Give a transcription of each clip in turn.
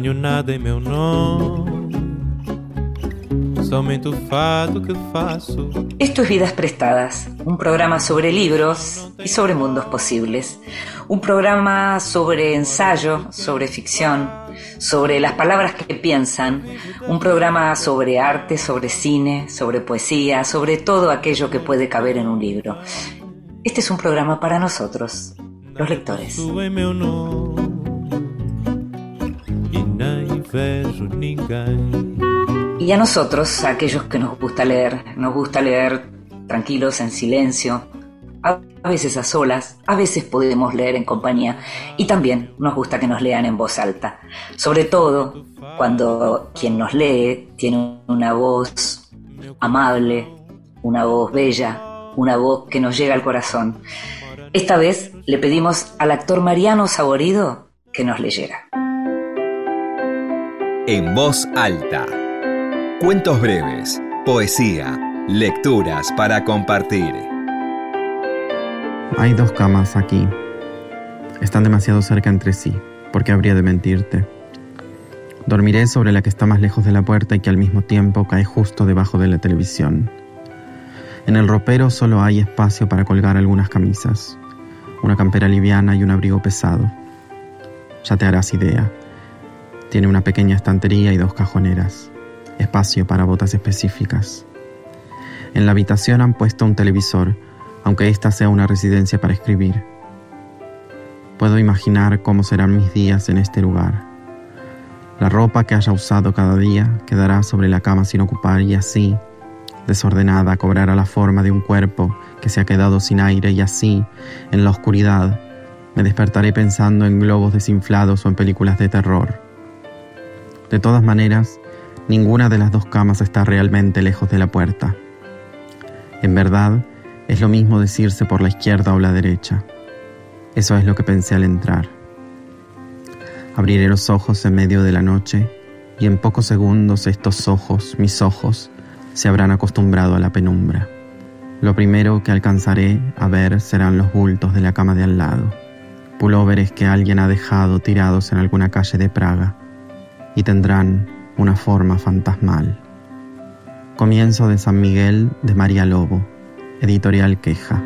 Tenho nada em meu nome, somente o fado que faço. Esto es Vidas Prestadas, un programa sobre libros y sobre mundos posibles. Un programa sobre ensayo, sobre ficción, sobre las palabras que piensan. Un programa sobre arte, sobre cine, sobre poesía, sobre todo aquello que puede caber en un libro. Este es un programa para nosotros, los lectores. Y a nosotros, a aquellos que nos gusta leer, nos gusta leer tranquilos, en silencio, a veces a solas, a veces podemos leer en compañía y también nos gusta que nos lean en voz alta, sobre todo cuando quien nos lee tiene una voz amable, una voz bella, una voz que nos llega al corazón. Esta vez le pedimos al actor Mariano Saborido que nos leyera. En voz alta. Cuentos breves, poesía, lecturas para compartir. Hay dos camas aquí. Están demasiado cerca entre sí, porque habría de mentirte. Dormiré sobre la que está más lejos de la puerta y que al mismo tiempo cae justo debajo de la televisión. En el ropero solo hay espacio para colgar algunas camisas, una campera liviana y un abrigo pesado. Ya te harás idea. Tiene una pequeña estantería y dos cajoneras, espacio para botas específicas. En la habitación han puesto un televisor, aunque esta sea una residencia para escribir. Puedo imaginar cómo serán mis días en este lugar. La ropa que haya usado cada día quedará sobre la cama sin ocupar y así, desordenada, cobrará la forma de un cuerpo que se ha quedado sin aire y así, en la oscuridad, me despertaré pensando en globos desinflados o en películas de terror. De todas maneras, ninguna de las dos camas está realmente lejos de la puerta. En verdad, es lo mismo decirse por la izquierda o la derecha. Eso es lo que pensé al entrar. Abriré los ojos en medio de la noche y en pocos segundos estos ojos, mis ojos, se habrán acostumbrado a la penumbra. Lo primero que alcanzaré a ver serán los bultos de la cama de al lado, pulóveres que alguien ha dejado tirados en alguna calle de Praga, y tendrán una forma fantasmal. Comienzo de San Miguel de María Lobo, editorial Queja.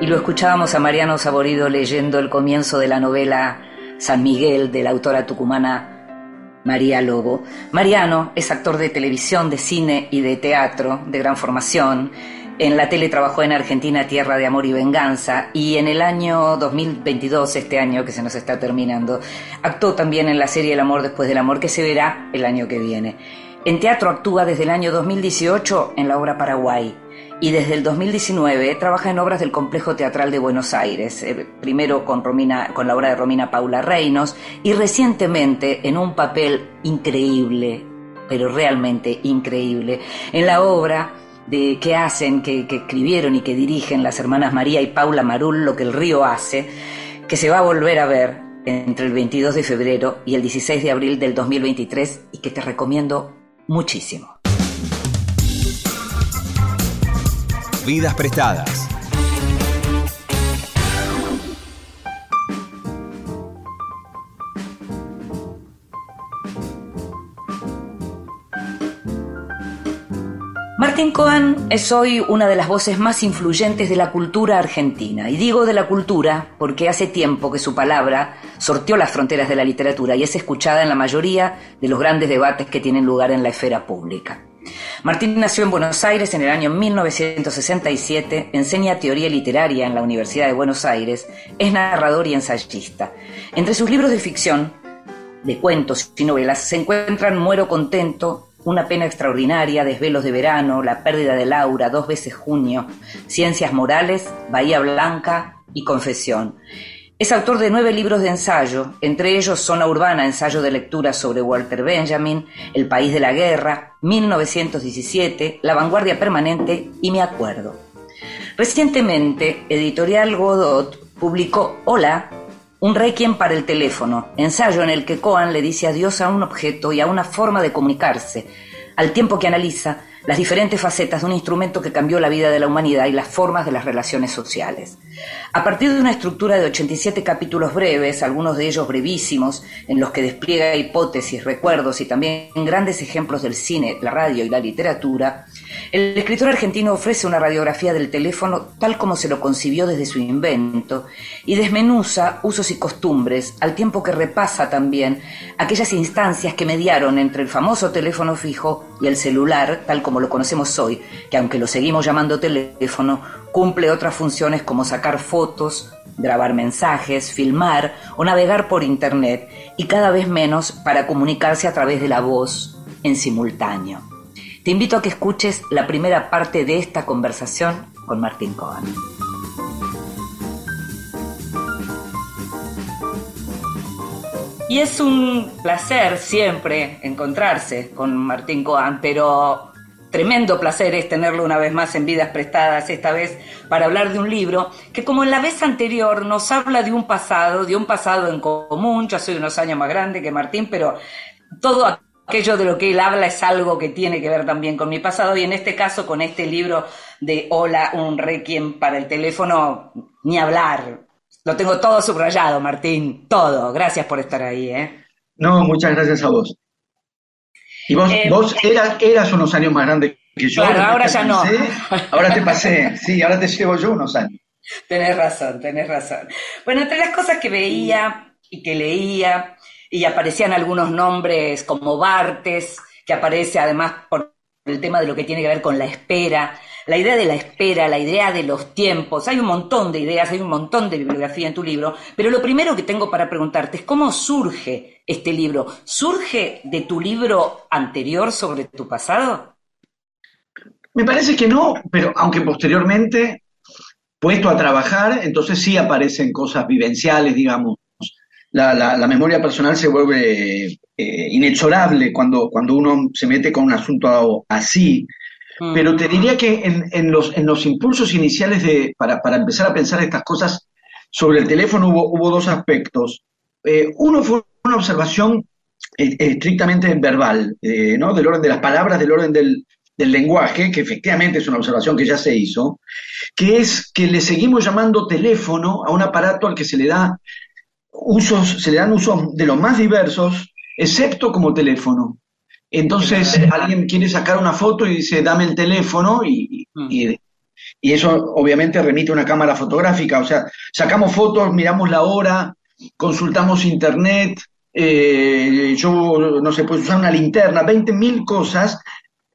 Y lo escuchábamos a Mariano Saborido leyendo el comienzo de la novela San Miguel de la autora tucumana María Lobo. Mariano es actor de televisión, de cine y de teatro de gran formación. En la tele trabajó en Argentina Tierra de Amor y Venganza y en el año 2022, este año que se nos está terminando, actuó también en la serie El amor después del amor que se verá el año que viene. En teatro actúa desde el año 2018 en la obra Paraguay y desde el 2019 trabaja en obras del Complejo Teatral de Buenos Aires, eh, primero con, Romina, con la obra de Romina Paula Reinos y recientemente en un papel increíble, pero realmente increíble, en la obra de que hacen, que, que escribieron y que dirigen las hermanas María y Paula Marul, Lo que el río hace, que se va a volver a ver entre el 22 de febrero y el 16 de abril del 2023 y que te recomiendo muchísimo. Vidas prestadas. Martín Cohen es hoy una de las voces más influyentes de la cultura argentina. Y digo de la cultura porque hace tiempo que su palabra sorteó las fronteras de la literatura y es escuchada en la mayoría de los grandes debates que tienen lugar en la esfera pública. Martín nació en Buenos Aires en el año 1967, enseña teoría literaria en la Universidad de Buenos Aires, es narrador y ensayista. Entre sus libros de ficción, de cuentos y novelas, se encuentran Muero contento, Una pena extraordinaria, Desvelos de verano, La pérdida de Laura, Dos veces junio, Ciencias morales, Bahía Blanca y Confesión. Es autor de nueve libros de ensayo, entre ellos Zona Urbana, ensayo de lectura sobre Walter Benjamin, El País de la Guerra, 1917, La Vanguardia Permanente y Me Acuerdo. Recientemente, Editorial Godot publicó Hola, un requiem para el teléfono, ensayo en el que Cohen le dice adiós a un objeto y a una forma de comunicarse, al tiempo que analiza las diferentes facetas de un instrumento que cambió la vida de la humanidad y las formas de las relaciones sociales. A partir de una estructura de 87 capítulos breves, algunos de ellos brevísimos, en los que despliega hipótesis, recuerdos y también grandes ejemplos del cine, la radio y la literatura, el escritor argentino ofrece una radiografía del teléfono tal como se lo concibió desde su invento y desmenuza usos y costumbres, al tiempo que repasa también aquellas instancias que mediaron entre el famoso teléfono fijo y el celular, tal como lo conocemos hoy, que aunque lo seguimos llamando teléfono, cumple otras funciones como sacar fotos, grabar mensajes, filmar o navegar por Internet y cada vez menos para comunicarse a través de la voz en simultáneo. Te invito a que escuches la primera parte de esta conversación con Martín Cohen. Y es un placer siempre encontrarse con Martín Cohen, pero tremendo placer es tenerlo una vez más en Vidas Prestadas, esta vez para hablar de un libro que como en la vez anterior nos habla de un pasado, de un pasado en común, yo soy unos años más grande que Martín, pero todo aquello de lo que él habla es algo que tiene que ver también con mi pasado y en este caso con este libro de Hola, un requiem para el teléfono, ni hablar. Lo tengo todo subrayado, Martín, todo. Gracias por estar ahí. ¿eh? No, muchas gracias a vos. Y vos, Eh, vos eras, eras unos años más grande que yo. Claro, ahora ya no. Ahora te pasé, sí, ahora te llevo yo unos años. Tenés razón, tenés razón. Bueno, entre las cosas que veía y que leía, y aparecían algunos nombres como Bartes, que aparece además por el tema de lo que tiene que ver con la espera, la idea de la espera, la idea de los tiempos. Hay un montón de ideas, hay un montón de bibliografía en tu libro, pero lo primero que tengo para preguntarte es cómo surge este libro. ¿Surge de tu libro anterior sobre tu pasado? Me parece que no, pero aunque posteriormente, puesto a trabajar, entonces sí aparecen cosas vivenciales, digamos. La, memoria personal se vuelve eh, inexorable cuando, cuando uno se mete con un asunto así. Mm. Pero te diría que en, en los, en los impulsos iniciales de, para, para empezar a pensar estas cosas sobre el teléfono hubo, hubo dos aspectos. Eh, uno fue una observación eh, estrictamente verbal, eh, ¿no? Del orden de las palabras, del orden del, del lenguaje, que efectivamente es una observación que ya se hizo, que es que le seguimos llamando teléfono a un aparato al que se le da usos, se le dan usos de los más diversos, excepto como teléfono. Entonces alguien quiere sacar una foto y dice, dame el teléfono y, y- y eso obviamente remite a una cámara fotográfica. O sea, sacamos fotos, miramos la hora, consultamos internet, eh, yo no sé, puedes usar una linterna, 20.000 cosas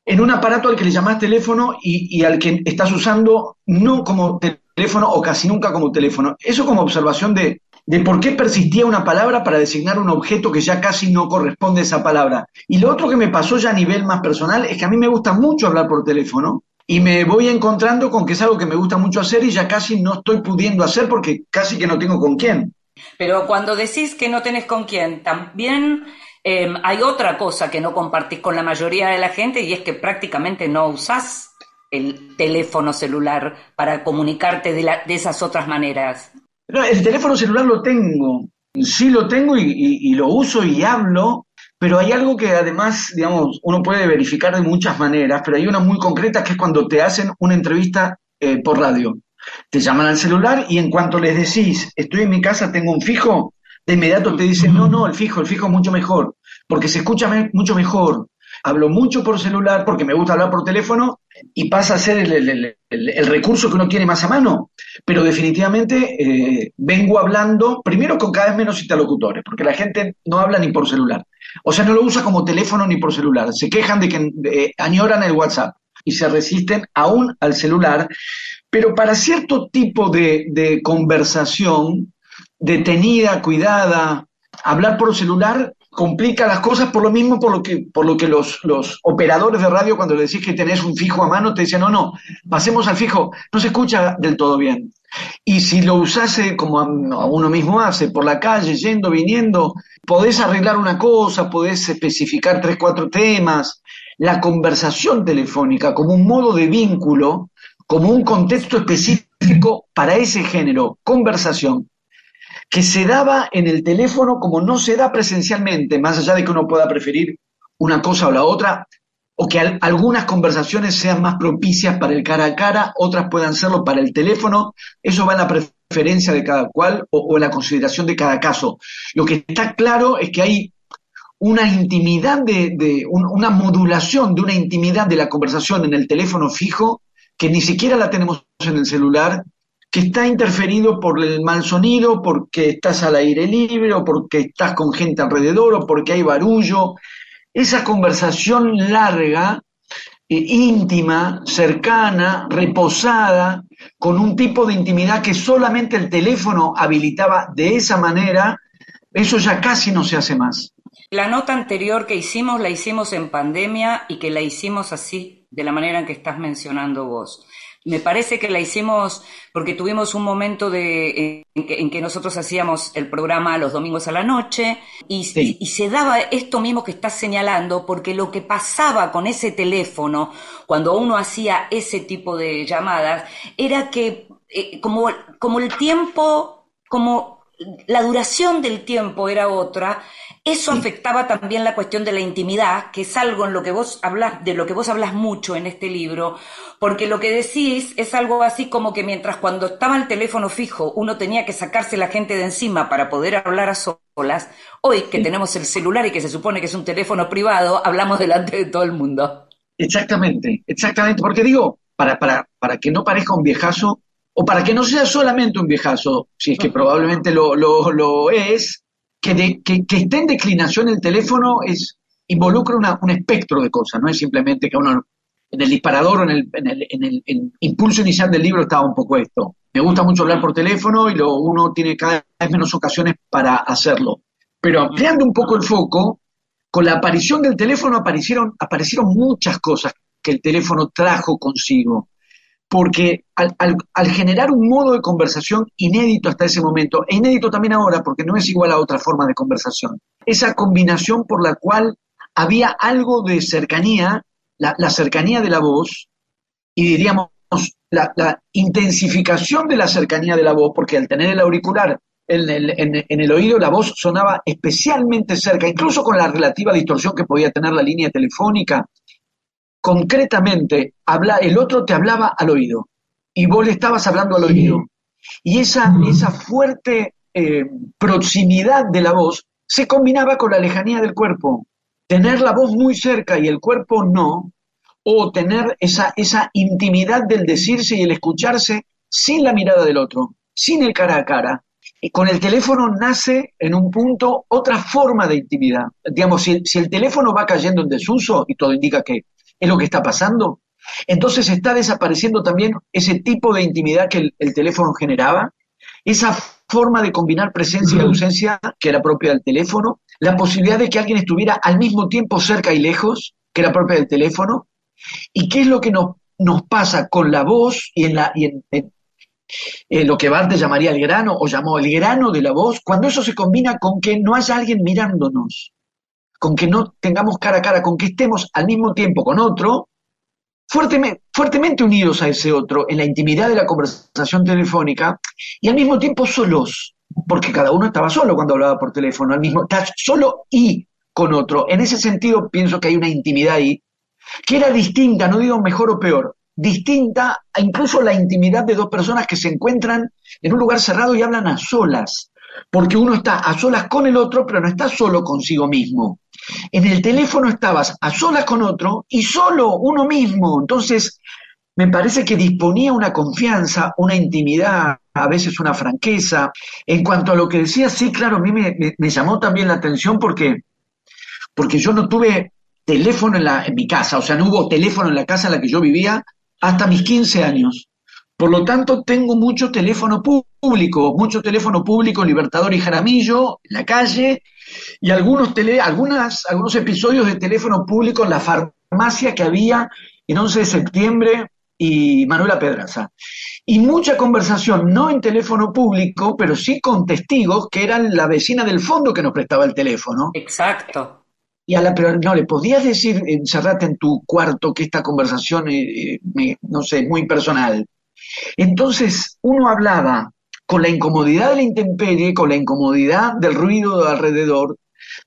en un aparato al que le llamás teléfono y, y al que estás usando no como teléfono o casi nunca como teléfono. Eso como observación de, de por qué persistía una palabra para designar un objeto que ya casi no corresponde a esa palabra. Y lo otro que me pasó ya a nivel más personal es que a mí me gusta mucho hablar por teléfono y me voy encontrando con que es algo que me gusta mucho hacer y ya casi no estoy pudiendo hacer porque casi que no tengo con quién. Pero cuando decís que no tenés con quién, también eh, hay otra cosa que no compartís con la mayoría de la gente y es que prácticamente no usás el teléfono celular para comunicarte de, de esas otras maneras. No, el teléfono celular lo tengo, sí lo tengo y, lo uso y hablo, pero hay algo que además, digamos, uno puede verificar de muchas maneras, pero hay una muy concreta que es cuando te hacen una entrevista eh, por radio. Te llaman al celular y en cuanto les decís, estoy en mi casa, tengo un fijo, de inmediato te dicen, no, no, el fijo, el fijo es mucho mejor, porque se escucha mucho mejor. Hablo mucho por celular porque me gusta hablar por teléfono y pasa a ser el, el- el- recurso que uno tiene más a mano. Pero definitivamente eh, vengo hablando primero con cada vez menos interlocutores, porque la gente no habla ni por celular. O sea, no lo usa como teléfono ni por celular. Se quejan de que añoran el WhatsApp y se resisten aún al celular. Pero para cierto tipo de, de conversación detenida, cuidada, hablar por celular complica las cosas por lo mismo por lo que, por lo que los, los operadores de radio cuando le decís que tenés un fijo a mano te dicen, no, no, pasemos al fijo, no se escucha del todo bien. Y si lo usase como a, a uno mismo hace, por la calle, yendo, viniendo, podés arreglar una cosa, podés especificar tres, cuatro temas. La conversación telefónica como un modo de vínculo, como un contexto específico para ese género, conversación, que se daba en el teléfono como no se da presencialmente, más allá de que uno pueda preferir una cosa o la otra, o que algunas conversaciones sean más propicias para el cara a cara, otras puedan serlo para el teléfono, eso va en la preferencia de cada cual o, en la consideración de cada caso. Lo que está claro es que hay una intimidad de, una modulación de una intimidad de la conversación en el teléfono fijo que ni siquiera la tenemos en el celular, que está interferido por el mal sonido, porque estás al aire libre, o porque estás con gente alrededor, o porque hay barullo, esa conversación larga, eh, íntima, cercana, reposada, con un tipo de intimidad que solamente el teléfono habilitaba de esa manera, eso ya casi no se hace más. La nota anterior que hicimos la hicimos en pandemia y que la hicimos así, de la manera en que estás mencionando vos. Me parece que la hicimos porque tuvimos un momento de, en, que, nosotros hacíamos el programa los domingos a la noche y, se daba esto mismo que estás señalando porque lo que pasaba con ese teléfono cuando uno hacía ese tipo de llamadas era que eh, como, como el tiempo, como la duración del tiempo era otra, eso afectaba también la cuestión de la intimidad, que es algo en lo que vos hablas, de lo que vos hablas mucho en este libro, porque lo que decís es algo así como que mientras cuando estaba el teléfono fijo uno tenía que sacarse la gente de encima para poder hablar a solas, hoy que tenemos el celular y que se supone que es un teléfono privado, hablamos delante de todo el mundo. Exactamente, exactamente, porque digo, para, para, para que no parezca un viejazo, o para que no sea solamente un viejazo, si es que probablemente lo, es, que, esté en declinación el teléfono es involucra un espectro de cosas, no es simplemente que uno en el disparador o en el, en el, impulso inicial del libro estaba un poco esto. Me gusta mucho hablar por teléfono y lo, uno tiene cada vez menos ocasiones para hacerlo. Pero ampliando un poco el foco, con la aparición del teléfono aparecieron, aparecieron muchas cosas que el teléfono trajo consigo porque al, generar un modo de conversación inédito hasta ese momento, e inédito también ahora porque no es igual a otra forma de conversación, esa combinación por la cual había algo de cercanía, la, cercanía de la voz, y diríamos la, intensificación de la cercanía de la voz, porque al tener el auricular en el, en el oído la voz sonaba especialmente cerca, incluso con la relativa distorsión que podía tener la línea telefónica, concretamente habla, el otro te hablaba al oído y vos le estabas hablando al oído. Y esa, esa fuerte eh, proximidad de la voz se combinaba con la lejanía del cuerpo. Tener la voz muy cerca y el cuerpo no, o tener esa, esa intimidad del decirse y el escucharse sin la mirada del otro, sin el cara a cara. Y con el teléfono nace en un punto otra forma de intimidad. Digamos, si, si el teléfono va cayendo en desuso, y todo indica que es lo que está pasando. Entonces está desapareciendo también ese tipo de intimidad que el, teléfono generaba, esa forma de combinar presencia y ausencia que era propia del teléfono, la posibilidad de que alguien estuviera al mismo tiempo cerca y lejos, que era propia del teléfono, y qué es lo que nos, nos pasa con la voz y en, la, y en, lo que Barthes llamaría el grano o llamó el grano de la voz, cuando eso se combina con que no haya alguien mirándonos, con que no tengamos cara a cara, con que estemos al mismo tiempo con otro, fuertemente, fuertemente unidos a ese otro, en la intimidad de la conversación telefónica, y al mismo tiempo solos, porque cada uno estaba solo cuando hablaba por teléfono, al mismo, solo y con otro. En ese sentido pienso que hay una intimidad ahí, que era distinta, no digo mejor o peor, distinta a incluso la intimidad de dos personas que se encuentran en un lugar cerrado y hablan a solas, porque uno está a solas con el otro, pero no está solo consigo mismo. En el teléfono estabas a solas con otro y solo uno mismo. Entonces, me parece que disponía una confianza, una intimidad, a veces una franqueza. En cuanto a lo que decía, sí, claro, a mí me, llamó también la atención porque, porque yo no tuve teléfono en, la, en mi casa, o sea, no hubo teléfono en la casa en la que yo vivía hasta mis 15 años. Por lo tanto, tengo mucho teléfono público, mucho teléfono público Libertador y Jaramillo, en la calle, y algunos, tele, algunas, algunos episodios de teléfono público en la farmacia que había en 11 de septiembre y Manuela Pedraza. Y mucha conversación, no en teléfono público, pero sí con testigos que eran la vecina del fondo que nos prestaba el teléfono. Exacto. Y a la pero no le podías decir encerrate en tu cuarto que esta conversación eh, eh, no sé muy personal entonces uno hablaba con la incomodidad de la intemperie, con la incomodidad del ruido de alrededor,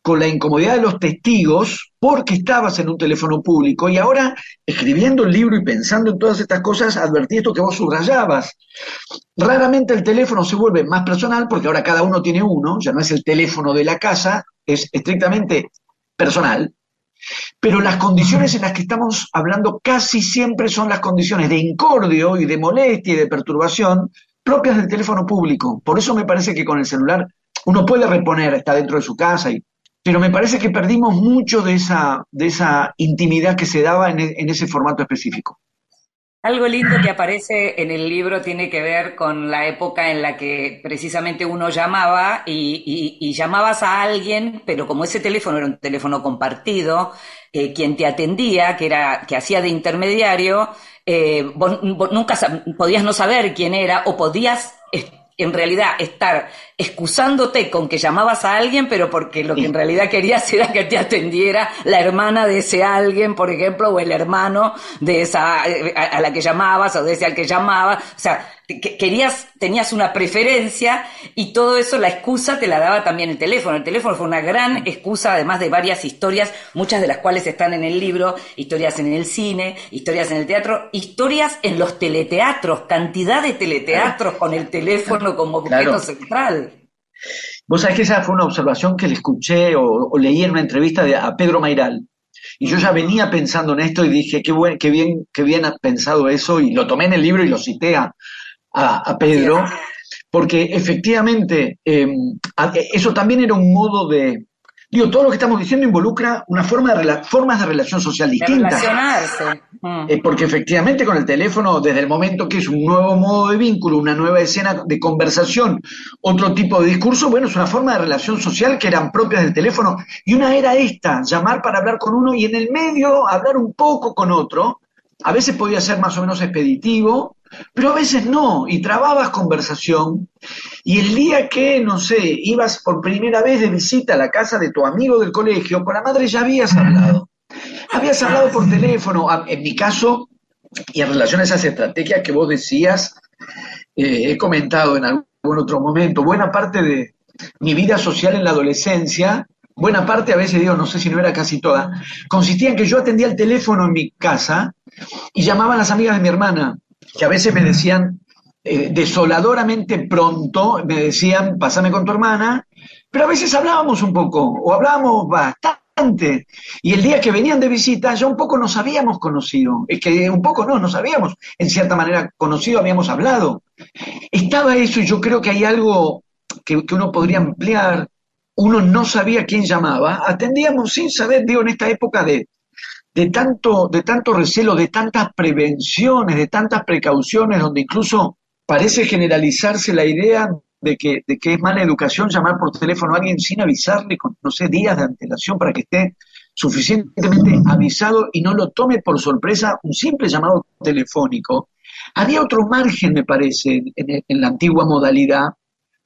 con la incomodidad de los testigos porque estabas en un teléfono público y ahora escribiendo el libro y pensando en todas estas cosas advertí esto que vos subrayabas. Raramente el teléfono se vuelve más personal porque ahora cada uno tiene uno, ya no es el teléfono de la casa, es estrictamente personal. Pero las condiciones en las que estamos hablando casi siempre son las condiciones de incordio y de molestia y de perturbación propias del teléfono público. Por eso me parece que con el celular uno puede reponer, está dentro de su casa, y, pero me parece que perdimos mucho de esa, de esa intimidad que se daba en, en ese formato específico. Algo lindo que aparece en el libro tiene que ver con la época en la que precisamente uno llamaba y, llamabas a alguien, pero como ese teléfono era un teléfono compartido, eh, quien te atendía, que era que hacía de intermediario, eh, vos, nunca podías no saber quién era o podías en realidad estar excusándote con que llamabas a alguien, pero porque lo que en realidad querías era que te atendiera la hermana de ese alguien, por ejemplo, o el hermano de esa eh, a, a la que llamabas o de ese al que llamabas. O sea, querías, tenías una preferencia y todo eso, la excusa te la daba también el teléfono. El teléfono fue una gran excusa, además de varias historias, muchas de las cuales están en el libro, historias en el cine, historias en el teatro, historias en los teleteatros, cantidad de teleteatros con el teléfono como objeto claro. central. Vos sabés que esa fue una observación que le escuché o, o leí en una entrevista de, a Pedro Mairal. Y yo ya venía pensando en esto y dije, qué, buen, qué, bien, qué bien ha pensado eso, y lo tomé en el libro y lo cité a, a, a Pedro, porque efectivamente eh, eso también era un modo de... Digo, todo lo que estamos diciendo involucra una forma de formas de relación social distintas. Relacionarse. Eh, porque efectivamente con el teléfono, desde el momento que es un nuevo modo de vínculo, una nueva escena de conversación, otro tipo de discurso, bueno, es una forma de relación social que eran propias del teléfono. Y una era esta, llamar para hablar con uno y en el medio hablar un poco con otro. A veces podía ser más o menos expeditivo, pero a veces no, y trababas conversación, y el día que, no sé, ibas por primera vez de visita a la casa de tu amigo del colegio, con la madre ya habías hablado. Habías hablado por teléfono, en mi caso, y en relación a esas estrategias que vos decías, eh, he comentado en algún otro momento, buena parte de mi vida social en la adolescencia, buena parte, a veces digo, no sé si no era casi toda, consistía en que yo atendía el teléfono en mi casa y llamaban las amigas de mi hermana que a veces me decían eh, desoladoramente pronto, me decían, pásame con tu hermana, pero a veces hablábamos un poco, o hablábamos bastante, y el día que venían de visita ya un poco nos habíamos conocido, es que un poco no, nos habíamos en cierta manera conocido, habíamos hablado. Estaba eso y yo creo que hay algo que, que uno podría ampliar, uno no sabía quién llamaba, atendíamos sin saber, digo, en esta época de, de tanto, de tanto recelo, de tantas prevenciones, de tantas precauciones, donde incluso parece generalizarse la idea de que, de que es mala educación llamar por teléfono a alguien sin avisarle con, no sé, días de antelación para que esté suficientemente avisado y no lo tome por sorpresa un simple llamado telefónico. Había otro margen, me parece, en, en la antigua modalidad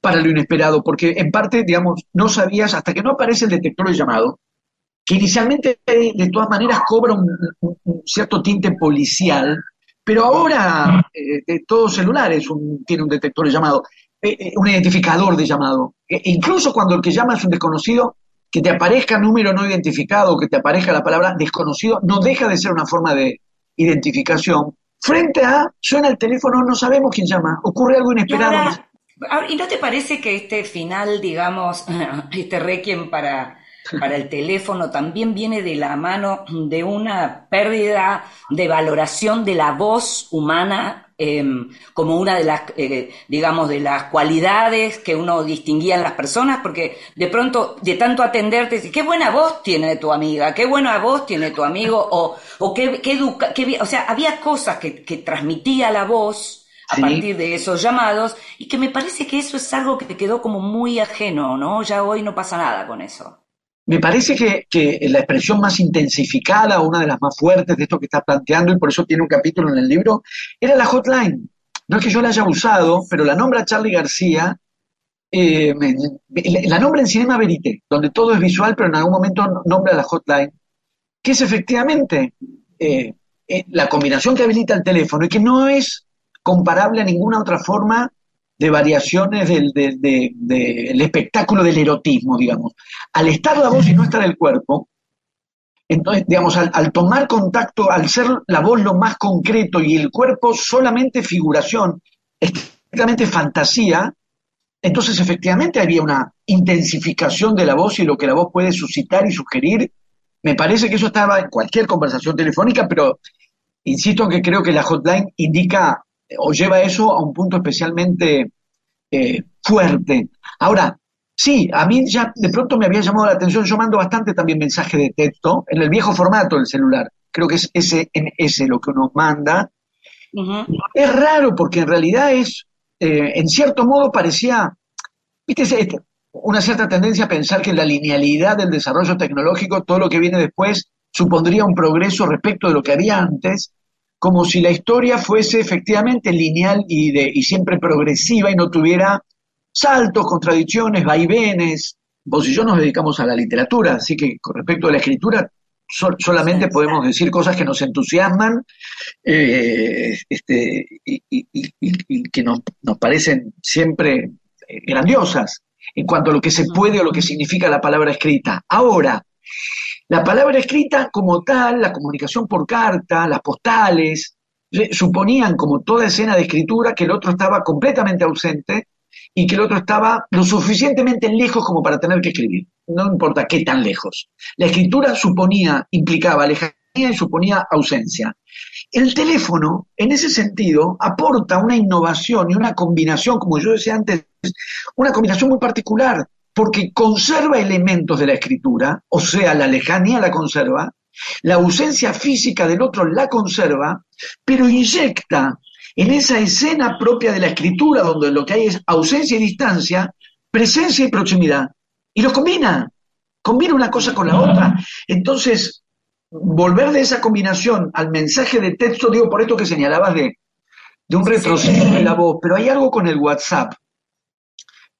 para lo inesperado, porque en parte, digamos, no sabías, hasta que no aparece el detector de llamado, que inicialmente de todas maneras cobra un, cierto tinte policial, pero ahora eh, todo celular es un, tiene un detector de llamado, eh, eh un identificador de llamado. E incluso cuando el que llama es un desconocido, que te aparezca número no identificado, que te aparezca la palabra desconocido, no deja de ser una forma de identificación. Frente a, suena el teléfono, no sabemos quién llama, ocurre algo inesperado. ¿Y, ahora, ¿y no te parece que este final, digamos, este requiem para para el teléfono también viene de la mano de una pérdida de valoración de la voz humana eh, como una de las, eh, digamos, de las cualidades que uno distinguía en las personas, porque de pronto, de tanto atenderte, qué buena voz tiene tu amiga, qué buena voz tiene tu amigo, o, o qué, qué educa, qué, o sea, había cosas que, que transmitía la voz a sí. partir de esos llamados, y que me parece que eso es algo que te quedó como muy ajeno, ¿no? Ya hoy no pasa nada con eso. Me parece que, la expresión más intensificada, una de las más fuertes de esto que está planteando, y por eso tiene un capítulo en el libro, era la hotline. No es que yo la haya usado, pero la nombra Charlie García, eh, la nombra en Cinema Verité, donde todo es visual, pero en algún momento nombra la hotline, que es efectivamente eh, eh, la combinación que habilita el teléfono y que no es comparable a ninguna otra forma de variaciones del, del- de- del espectáculo del erotismo, digamos. Al estar la voz y no estar el cuerpo, entonces, digamos, al, al tomar contacto, al ser la voz lo más concreto y el cuerpo solamente figuración, estrictamente fantasía, entonces efectivamente había una intensificación de la voz y lo que la voz puede suscitar y sugerir. Me parece que eso estaba en cualquier conversación telefónica, pero insisto que creo que la hotline indica o lleva eso a un punto especialmente eh, fuerte. Ahora, sí, a mí ya de pronto me había llamado la atención, yo mando bastante también mensaje de texto en el viejo formato del celular. Creo que es SMS lo que uno manda. Es raro porque en realidad es, eh, en cierto modo parecía, viste, una cierta tendencia a pensar que en la linealidad del desarrollo tecnológico, todo lo que viene después supondría un progreso respecto de lo que había antes, como si la historia fuese efectivamente lineal y, de, y siempre progresiva y no tuviera saltos, contradicciones, vaivenes. Vos y yo nos dedicamos a la literatura, así que con respecto a la escritura, sol- solamente podemos decir cosas que nos entusiasman eh, este, y, y- y- y que nos, nos parecen siempre eh, grandiosas en cuanto a lo que se puede o lo que significa la palabra escrita. Ahora, la palabra escrita como tal, la comunicación por carta, las postales, eh, suponían como toda escena de escritura que el otro estaba completamente ausente y que el otro estaba lo suficientemente lejos como para tener que escribir. No importa qué tan lejos. La escritura suponía, implicaba lejanía y suponía ausencia. El teléfono, en ese sentido, aporta una innovación y una combinación, como yo decía antes, una combinación muy particular, porque conserva elementos de la escritura, o sea, la lejanía la conserva, la ausencia física del otro la conserva, pero inyecta en esa escena propia de la escritura, donde lo que hay es ausencia y distancia, presencia y proximidad, y los combina, combina una cosa con la otra. Entonces, volver de esa combinación al mensaje de texto, digo por esto que señalabas de, de un retroceso de la voz, pero hay algo con el WhatsApp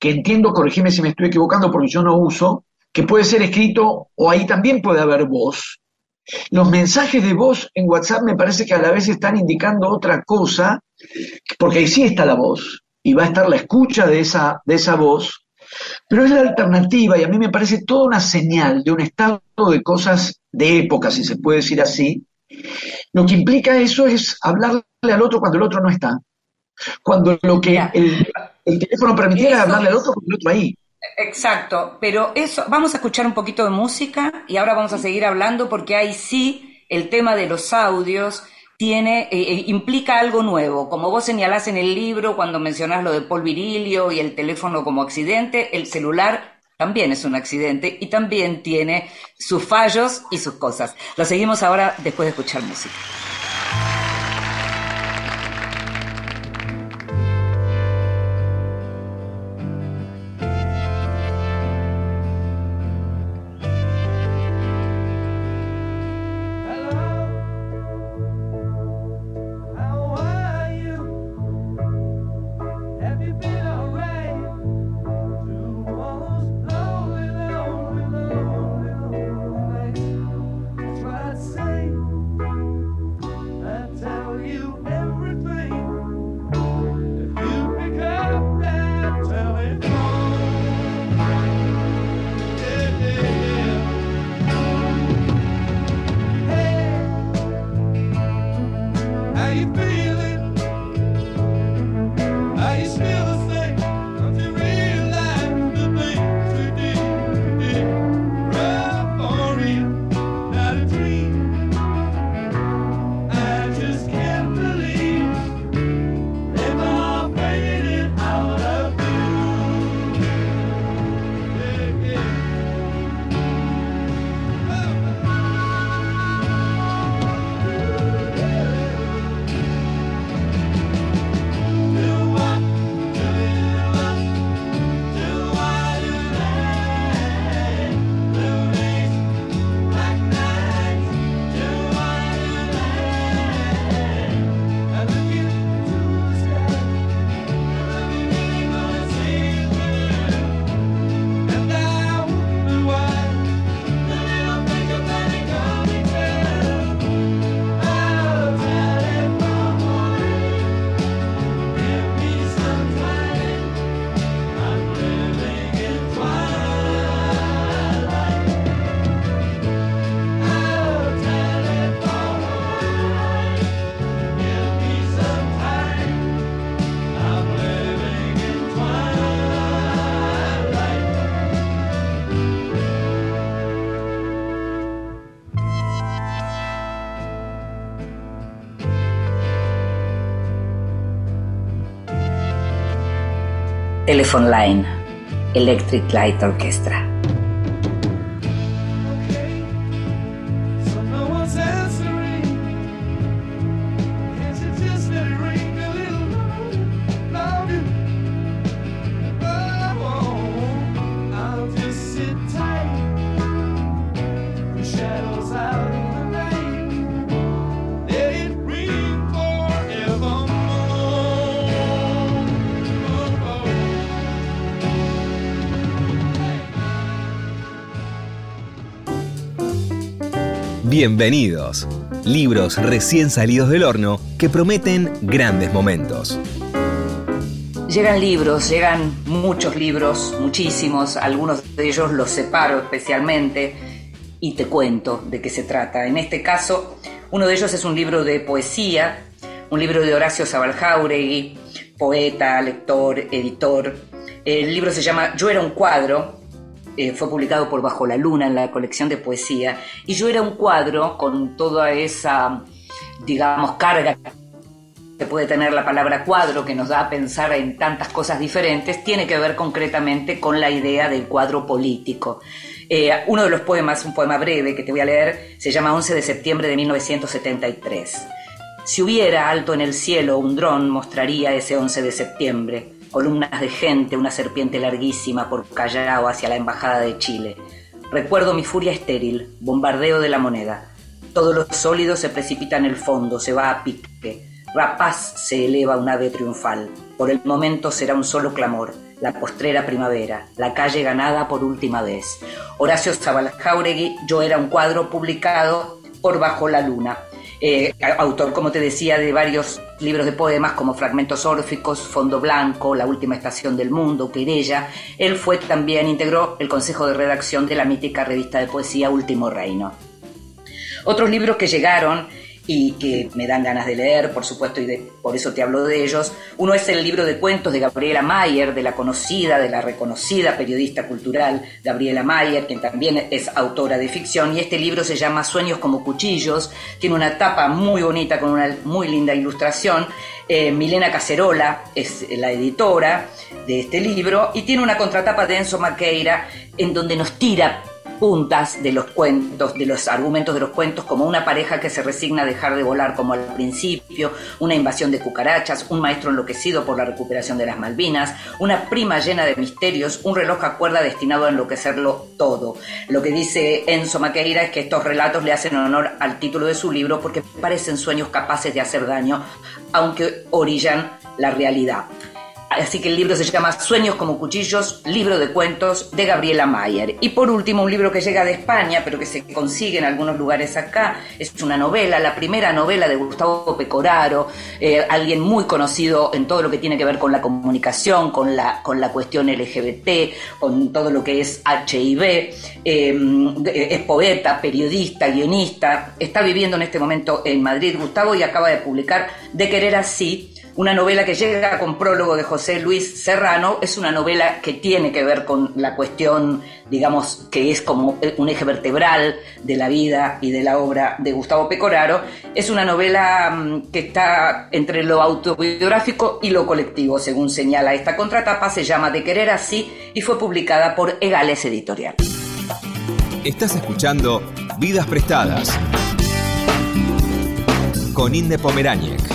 que entiendo, corregime si me estoy equivocando porque yo no uso, que puede ser escrito o ahí también puede haber voz. Los mensajes de voz en WhatsApp me parece que a la vez están indicando otra cosa, porque ahí sí está la voz y va a estar la escucha de esa, de esa voz, pero es la alternativa y a mí me parece toda una señal de un estado de cosas de época, si se puede decir así. Lo que implica eso es hablarle al otro cuando el otro no está. Cuando lo que el, el teléfono permitiera hablarle al otro con el otro ahí. Exacto, pero eso, vamos a escuchar un poquito de música y ahora vamos a seguir hablando porque ahí sí el tema de los audios tiene, eh, eh, implica algo nuevo. Como vos señalás en el libro cuando mencionás lo de Paul Virilio y el teléfono como accidente, el celular también es un accidente y también tiene sus fallos y sus cosas. Lo seguimos ahora después de escuchar música. Telephone Line, Electric Light Orchestra. Bienvenidos. Libros recién salidos del horno que prometen grandes momentos. Llegan libros, llegan muchos libros, muchísimos, algunos de ellos los separo especialmente y te cuento de qué se trata. En este caso, uno de ellos es un libro de poesía, un libro de Horacio Sabaljauregui, poeta, lector, editor. El libro se llama Yo era un cuadro, eh, fue publicado por Bajo la Luna en la colección de poesía, y Yo era un cuadro con toda esa, digamos, carga que puede tener la palabra cuadro, que nos da a pensar en tantas cosas diferentes, tiene que ver concretamente con la idea del cuadro político. Eh, uno de los poemas, un poema breve que te voy a leer, se llama 11 de septiembre de 1973. Si hubiera alto en el cielo un dron, mostraría ese 11 de septiembre. Columnas de gente, una serpiente larguísima por Callao hacia la Embajada de Chile. Recuerdo mi furia estéril, bombardeo de la moneda. Todo lo sólido se precipita en el fondo, se va a pique. Rapaz se eleva un ave triunfal. Por el momento será un solo clamor, la postrera primavera, la calle ganada por última vez. Horacio Zabaljauregui, Yo era un cuadro publicado por Bajo la Luna. Eh, autor, como te decía, de varios libros de poemas como Fragmentos Órficos, Fondo Blanco, La Última Estación del Mundo, Querella. Él fue también, integró el consejo de redacción de la mítica revista de poesía Último Reino. Otros libros que llegaron y que me dan ganas de leer, por supuesto, y por eso te hablo de ellos. Uno es el libro de cuentos de Gabriela Mayer, de la conocida, de la reconocida periodista cultural Gabriela Mayer, quien también es autora de ficción, y este libro se llama Sueños como cuchillos, tiene una tapa muy bonita con una muy linda ilustración. Eh, Milena Cacerola es la editora de este libro y tiene una contratapa de Enzo Maqueira en donde nos tira puntas de los cuentos, de los argumentos de los cuentos, como una pareja que se resigna a dejar de volar como al principio, una invasión de cucarachas, un maestro enloquecido por la recuperación de las Malvinas, una prima llena de misterios, un reloj a cuerda destinado a enloquecerlo todo. Lo que dice Enzo Maqueira es que estos relatos le hacen honor al título de su libro porque parecen sueños capaces de hacer daño, aunque orillan la realidad. Así que el libro se llama Sueños como cuchillos, libro de cuentos de Gabriela Mayer. Y por último, un libro que llega de España, pero que se consigue en algunos lugares acá, es una novela, la primera novela de Gustavo Pecoraro, eh, alguien muy conocido en todo lo que tiene que ver con la comunicación, con la, con la cuestión LGBT, con todo lo que es HIV. eh, es poeta, periodista, guionista, está viviendo en este momento en Madrid, Gustavo, y acaba de publicar De Querer Así, una novela que llega con prólogo de José Luis Serrano, es una novela que tiene que ver con la cuestión, digamos, que es como un eje vertebral de la vida y de la obra de Gustavo Pecoraro. Es una novela mm, que está entre lo autobiográfico y lo colectivo, según señala esta contratapa, se llama De Querer Así y fue publicada por Egales Editorial. Estás escuchando Vidas Prestadas con Inde Pomeráñez.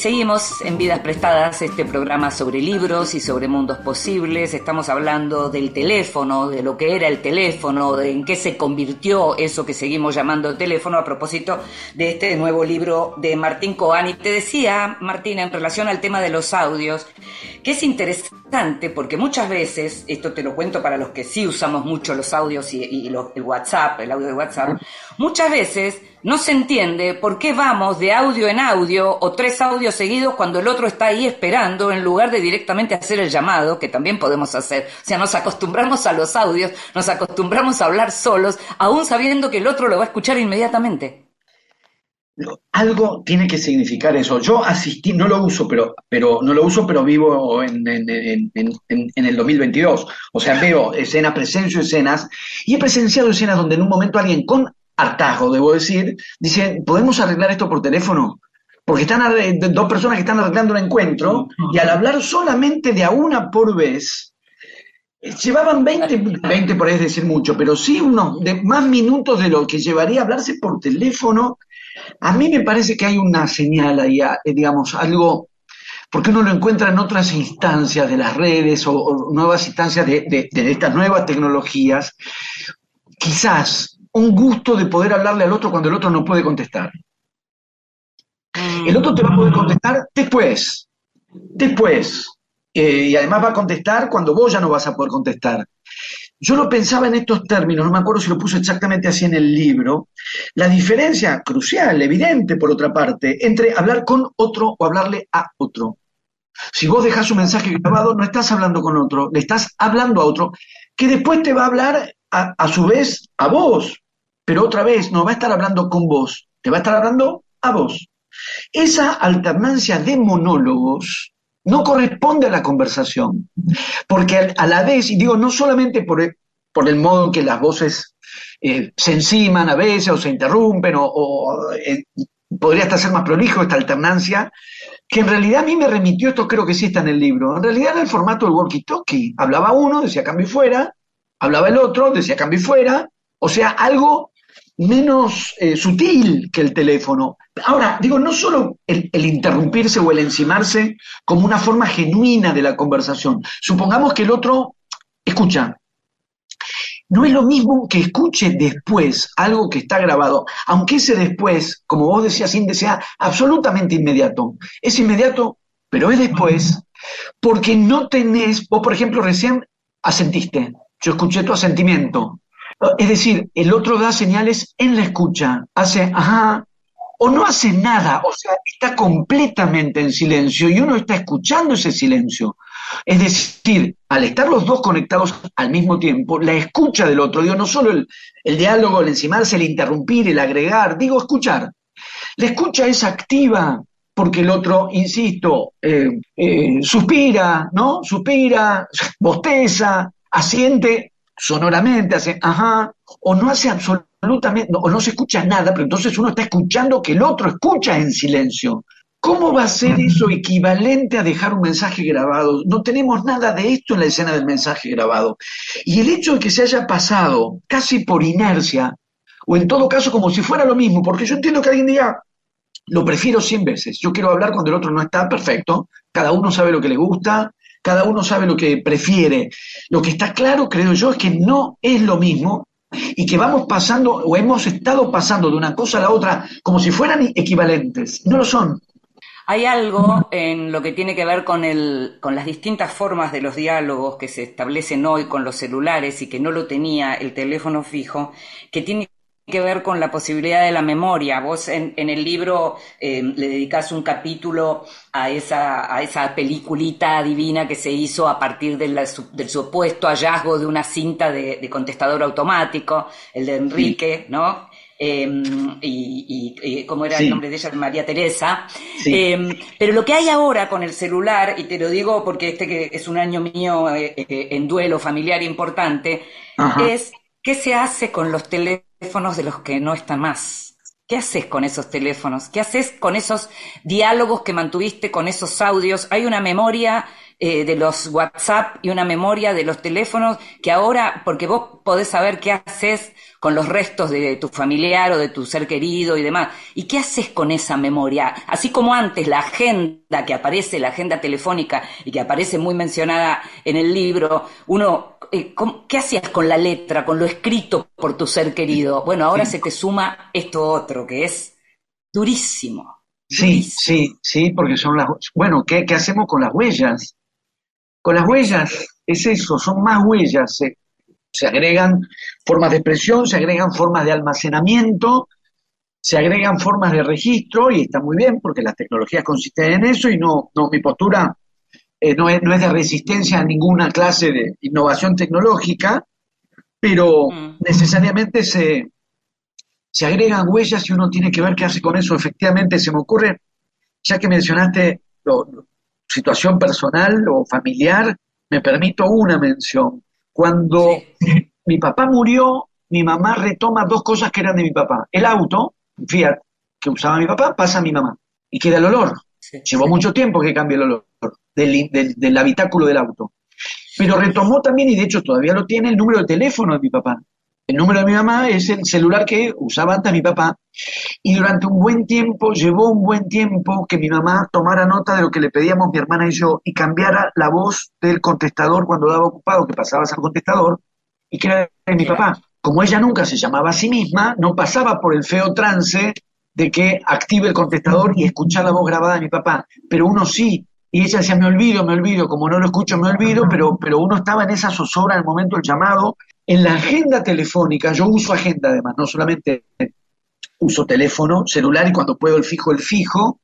Seguimos en Vidas Prestadas, este programa sobre libros y sobre mundos posibles. Estamos hablando del teléfono, de lo que era el teléfono, de en qué se convirtió eso que seguimos llamando teléfono a propósito de este nuevo libro de Martín Coan. Y te decía, Martín, en relación al tema de los audios, que es interesante porque muchas veces, esto te lo cuento para los que sí usamos mucho los audios y, y los- el WhatsApp, el audio de WhatsApp, muchas veces no se entiende por qué vamos de audio en audio o tres audios seguidos cuando el otro está ahí esperando en lugar de directamente hacer el llamado, que también podemos hacer. O sea, nos acostumbramos a los audios, nos acostumbramos a hablar solos, aún sabiendo que el otro lo va a escuchar inmediatamente. algo tiene que significar eso. Yo asistí, no lo uso, pero, pero no lo uso, pero vivo en, en, el 2022. O sea, veo escenas, presencio escenas, y he presenciado escenas donde en un momento alguien con hartazgo, debo decir, dice, ¿podemos arreglar esto por teléfono? Porque están dos personas que están arreglando un encuentro, y al hablar solamente de a una por vez, eh, Llevaban 20, 20 por es decir mucho, pero sí unos de más minutos de lo que llevaría hablarse por teléfono. A mí me parece que hay una señal ahí, a- eh, digamos, algo, porque uno lo encuentra en otras instancias de las redes o, nuevas instancias de- de estas nuevas tecnologías. Quizás un gusto de poder hablarle al otro cuando el otro no puede contestar. El otro te va a poder contestar después, después. Eh, y además va a contestar cuando vos ya no vas a poder contestar. Yo lo pensaba en estos términos, no me acuerdo si lo puso exactamente así en el libro, la diferencia crucial, evidente por otra parte, entre hablar con otro o hablarle a otro. Si vos dejas un mensaje grabado, no estás hablando con otro, le estás hablando a otro, que después te va a hablar a, a su vez a vos, pero otra vez no va a estar hablando con vos, te va a estar hablando a vos. Esa alternancia de monólogos no corresponde a la conversación, porque a la vez, y digo no solamente por el, por el modo en que las voces eh, se enciman a veces o se interrumpen, o, o, eh, podría hasta ser más prolijo esta alternancia, que en realidad a mí me remitió, esto creo que sí está en el libro, en realidad era el formato del walkie-talkie. Hablaba uno, decía cambio y fuera, hablaba el otro, decía cambio y fuera, o sea, algo menos eh, sutil que el teléfono. Ahora, digo, no solo el, interrumpirse o el encimarse como una forma genuina de la conversación. Supongamos que el otro escucha. No es lo mismo que escuche después algo que está grabado, aunque ese después, como vos decías, Inde, sea absolutamente inmediato. Es inmediato, pero es después, porque no tenés, vos por ejemplo recién asentiste, yo escuché tu asentimiento. Es decir, el otro da señales en la escucha, hace ajá, o no hace nada, o sea, está completamente en silencio y uno está escuchando ese silencio. Es decir, al estar los dos conectados al mismo tiempo, la escucha del otro, digo, no solo el, diálogo, el encimarse, el interrumpir, el agregar, digo, escuchar. La escucha es activa porque el otro, insisto, eh, eh, suspira, ¿no? Suspira, bosteza, asiente sonoramente, hace ajá, o no hace absolutamente, o no se escucha nada, pero entonces uno está escuchando que el otro escucha en silencio. ¿Cómo va a ser eso equivalente a dejar un mensaje grabado? No tenemos nada de esto en la escena del mensaje grabado. Y el hecho de que se haya pasado casi por inercia, o en todo caso como si fuera lo mismo, porque yo entiendo que alguien diga, lo prefiero 100 veces, yo quiero hablar cuando el otro no está, perfecto, cada uno sabe lo que le gusta, cada uno sabe lo que prefiere. Lo que está claro, creo yo, es que no es lo mismo y que vamos pasando o hemos estado pasando de una cosa a la otra como si fueran equivalentes. No lo son. Hay algo en lo que tiene que ver con, el, con las distintas formas de los diálogos que se establecen hoy con los celulares y que no lo tenía el teléfono fijo, que tiene que ver con la posibilidad de la memoria. Vos en, en el libro eh, le dedicás un capítulo a esa, a esa peliculita divina que se hizo a partir de la, del supuesto hallazgo de una cinta de, de contestador automático, el de Enrique, ¿no? Eh, y, y, y ¿cómo era Sí. el nombre de ella? María Teresa. Sí. Eh, pero lo que hay ahora con el celular, y te lo digo porque este que es un año mío eh, eh, en duelo familiar importante, Ajá. es qué se hace con los teléfonos de los que no están más. ¿Qué haces con esos teléfonos? ¿Qué haces con esos diálogos que mantuviste, con esos audios? Hay una memoria eh, de los WhatsApp y una memoria de los teléfonos que ahora, porque vos podés saber qué haces con los restos de tu familiar o de tu ser querido y demás. ¿Y qué haces con esa memoria? Así como antes la agenda que aparece, la agenda telefónica y que aparece muy mencionada en el libro, uno, eh, ¿cómo- ¿qué hacías con la letra, con lo escrito por tu ser querido? Bueno, ahora se te suma esto otro que es durísimo. Sí, durísimo. sí, sí, porque son las... Bueno, ¿qué, qué hacemos con las huellas? Con las huellas es eso, son más huellas. Se, se agregan formas de expresión, se agregan formas de almacenamiento, se agregan formas de registro y está muy bien porque las tecnologías consisten en eso y no, no mi postura eh, no, es, no es de resistencia a ninguna clase de innovación tecnológica, pero Mm. necesariamente se, se agregan huellas y uno tiene que ver qué hace con eso. Efectivamente, se me ocurre, ya que mencionaste lo- situación personal o familiar, me permito una mención. Cuando mi papá murió, mi mamá retoma dos cosas que eran de mi papá. El auto, Fiat, que usaba mi papá, pasa a mi mamá. Y queda el olor. Sí, Llevó sí. mucho tiempo que cambie el olor del, del- del habitáculo del auto. Pero retomó también, y de hecho todavía lo tiene, el número de teléfono de mi papá. El número de mi mamá es el celular que usaba antes mi papá. Y durante un buen tiempo, llevó un buen tiempo que mi mamá tomara nota de lo que le pedíamos mi hermana y yo y cambiara la voz del contestador cuando daba ocupado, que pasabas al contestador, y que era de mi papá. Como ella nunca se llamaba a sí misma, no pasaba por el feo trance de que active el contestador y escuchar la voz grabada de mi papá. Pero uno sí. Y ella decía, me olvido, me olvido, como no lo escucho, me olvido, pero, pero uno estaba en esa zozobra en el momento del llamado. En la agenda telefónica, yo uso agenda además, no solamente uso teléfono, celular y cuando puedo el fijo, el fijo.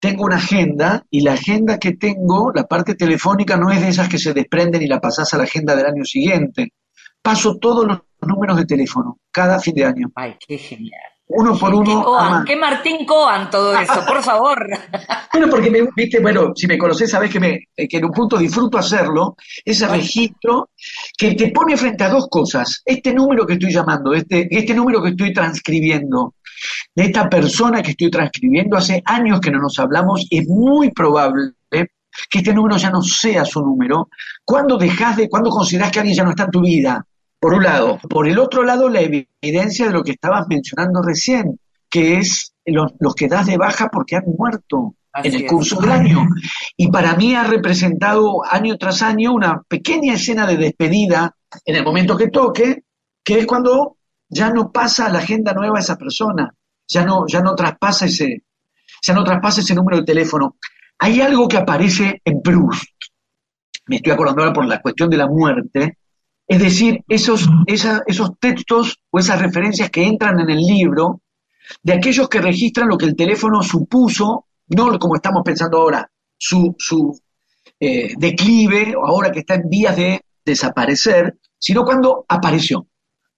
Tengo una agenda y la agenda que tengo, la parte telefónica, no es de esas que se desprenden y la pasás a la agenda del año siguiente. Paso todos los números de teléfono cada fin de año, Ay, qué genial. Uno por Qué uno. a Coan, qué Martín Coan todo eso, por favor. Bueno, porque me, viste, bueno, si me conocés sabés que, me, eh, que en un punto disfruto hacerlo, ese registro que te pone frente a dos cosas. Este número que estoy llamando, este, este número que estoy transcribiendo, de esta persona que estoy transcribiendo, hace años que no nos hablamos, es muy probable que este número ya no sea su número. ¿Cuándo dejas de, cuándo considerás que alguien ya no está en tu vida? Por un lado. Por el otro lado, la evidencia de lo que estabas mencionando recién, que es los, los que das de baja porque han muerto Así en el curso del año. Y para mí ha representado año tras año una pequeña escena de despedida en el momento que toque, que es cuando ya no pasa a la agenda nueva esa persona, ya no, ya no traspasa ese, ya no traspasa ese número de teléfono. Hay algo que aparece en Proust, me estoy acordando ahora por la cuestión de la muerte, es decir, esos, esa- esos textos o esas referencias que entran en el libro, de aquellos que registran lo que el teléfono supuso, no como estamos pensando ahora, su, su eh, declive, ahora que está en vías de desaparecer, sino cuando apareció,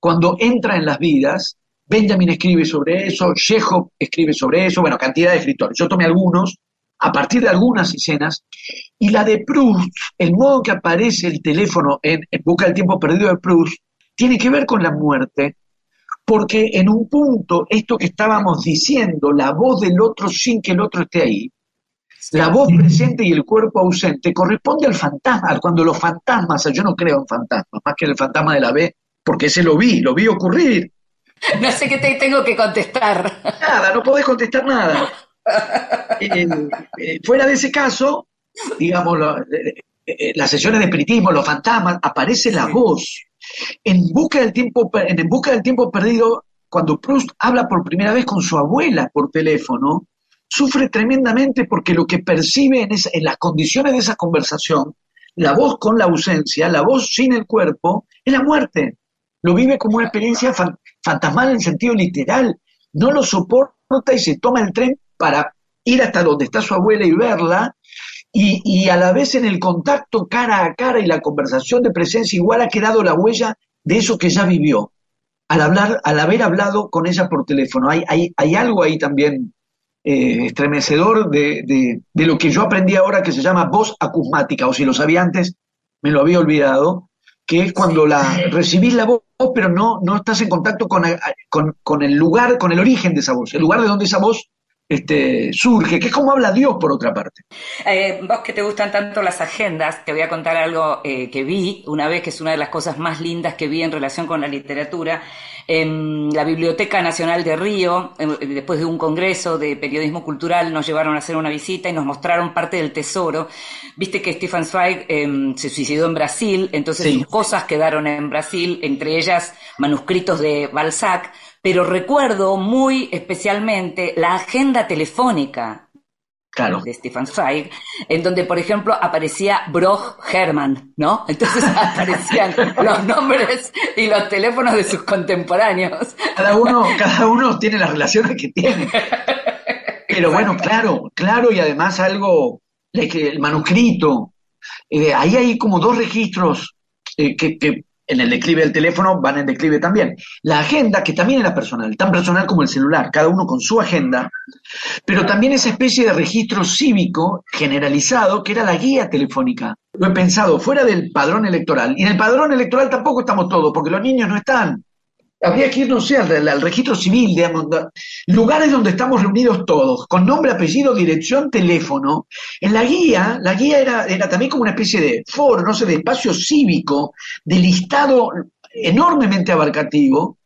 cuando entra en las vidas. Benjamin escribe sobre eso, Chekhov escribe sobre eso, bueno, cantidad de escritores. Yo tomé algunos a partir de algunas escenas, y la de Proust, el modo que aparece el teléfono en, en Busca del Tiempo Perdido de Proust, tiene que ver con la muerte, porque en un punto, esto que estábamos diciendo, la voz del otro sin que el otro esté ahí, la voz presente y el cuerpo ausente, corresponde al fantasma, al- cuando los fantasmas, yo no creo en fantasmas, más que en el fantasma de la B, porque ese lo vi, lo vi ocurrir. No sé qué te tengo que contestar. Nada, no podés contestar nada. Eh, eh, fuera de ese caso, digamos, lo- eh, las sesiones de espiritismo, los fantasmas, aparece la voz. En busca del tiempo, en, En busca del tiempo perdido, cuando Proust habla por primera vez con su abuela por teléfono, sufre tremendamente porque lo que percibe en, esa- en las condiciones de esa conversación, la voz con la ausencia, la voz sin el cuerpo, es la muerte. Lo vive como una experiencia fan- fantasmal en sentido literal. No lo soporta y se toma el tren para ir hasta donde está su abuela y verla, y, y a la vez en el contacto cara a cara y la conversación de presencia igual ha quedado la huella de eso que ya vivió, al, hablar, al haber hablado con ella por teléfono. Hay, hay, hay algo ahí también eh, estremecedor de, de- de lo que yo aprendí ahora que se llama voz acusmática, o si lo sabía antes, me lo había olvidado, que es cuando la recibís la voz, pero no, no estás en contacto con, con, con el lugar, con el origen de esa voz, el lugar de donde esa voz este, surge, que es como habla Dios por otra parte. Eh, vos que te gustan tanto las agendas, te voy a contar algo eh, que vi una vez, que es una de las cosas más lindas que vi en relación con la literatura. En la Biblioteca Nacional de Río, eh, después de un congreso de periodismo cultural, nos llevaron a hacer una visita y nos mostraron parte del tesoro. Viste que Stefan Zweig eh, se suicidó en Brasil, entonces Sí. sus cosas quedaron en Brasil, entre ellas manuscritos de Balzac, pero recuerdo muy especialmente la agenda telefónica Claro. de Stefan Zweig, en donde, por ejemplo, aparecía Broch Hermann, ¿no? Entonces aparecían los nombres y los teléfonos de sus contemporáneos. Cada uno, cada uno tiene las relaciones que tiene. Pero bueno, claro, claro, y además algo, el manuscrito, eh, ahí hay como dos registros eh, que, que en el declive del teléfono van en declive también. La agenda, que también era personal, tan personal como el celular, cada uno con su agenda, pero también esa especie de registro cívico generalizado que era la guía telefónica. Lo he pensado fuera del padrón electoral. Y en el padrón electoral tampoco estamos todos, porque los niños no están. Habría que ir, no sé, al, registro civil, digamos, lugares donde estamos reunidos todos, con nombre, apellido, dirección, teléfono. En la guía, la guía era, era también como una especie de foro, no sé, de espacio cívico, de listado enormemente abarcativo,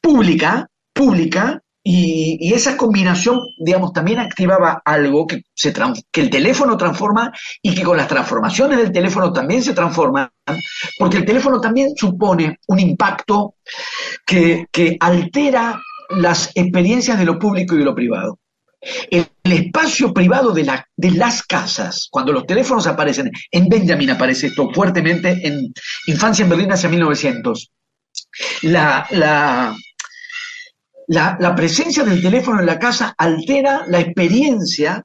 pública, pública, y, esa combinación, digamos, también activaba algo que, se que el teléfono transforma y que con las transformaciones del teléfono también se transforman, porque el teléfono también supone un impacto que, que altera las experiencias de lo público y de lo privado. El, el espacio privado de, la- de las casas, cuando los teléfonos aparecen, en Benjamin aparece esto fuertemente, en Infancia en Berlín hacia 1900, la, la, la, presencia del teléfono en la casa altera la experiencia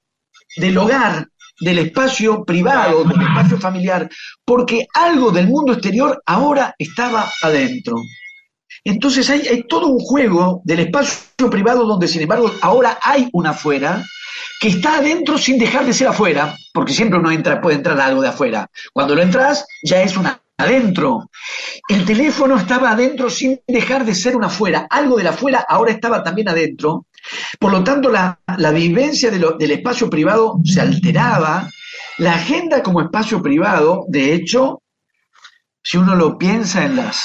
del hogar, del espacio privado, del espacio familiar, porque algo del mundo exterior ahora estaba adentro. Entonces hay, hay todo un juego del espacio privado donde, sin embargo, ahora hay una afuera que está adentro sin dejar de ser afuera, porque siempre uno entra, puede entrar algo de afuera. Cuando lo entras, ya es una adentro. El teléfono estaba adentro sin dejar de ser una afuera. Algo de la afuera ahora estaba también adentro. Por lo tanto, la, la vivencia de lo- del espacio privado se alteraba. La agenda como espacio privado, de hecho, si uno lo piensa en las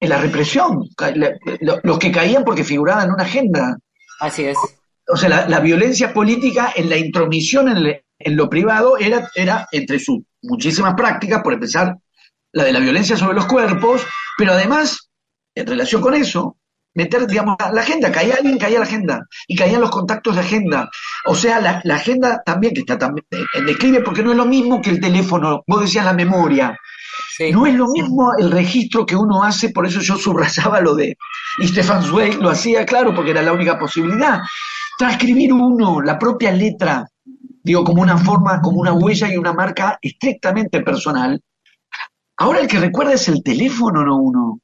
en la represión, los que caían porque figuraban en una agenda. Así es. O sea, la, la violencia política en la intromisión en, el- en lo privado era, era entre sus muchísimas prácticas, por empezar, la de la violencia sobre los cuerpos, pero además, en relación con eso, meter, digamos, la agenda, caía alguien, caía la agenda, y caían los contactos de agenda. O sea, la, la agenda también, que está también en declive, porque no es lo mismo que el teléfono, vos decías la memoria, Sí. no es lo mismo el registro que uno hace, por eso yo subrayaba lo de. Y Stefan Zweig lo hacía, claro, porque era la única posibilidad. Transcribir uno, la propia letra, digo, como una forma, como una huella y una marca estrictamente personal. Ahora el que recuerda es el teléfono, no uno.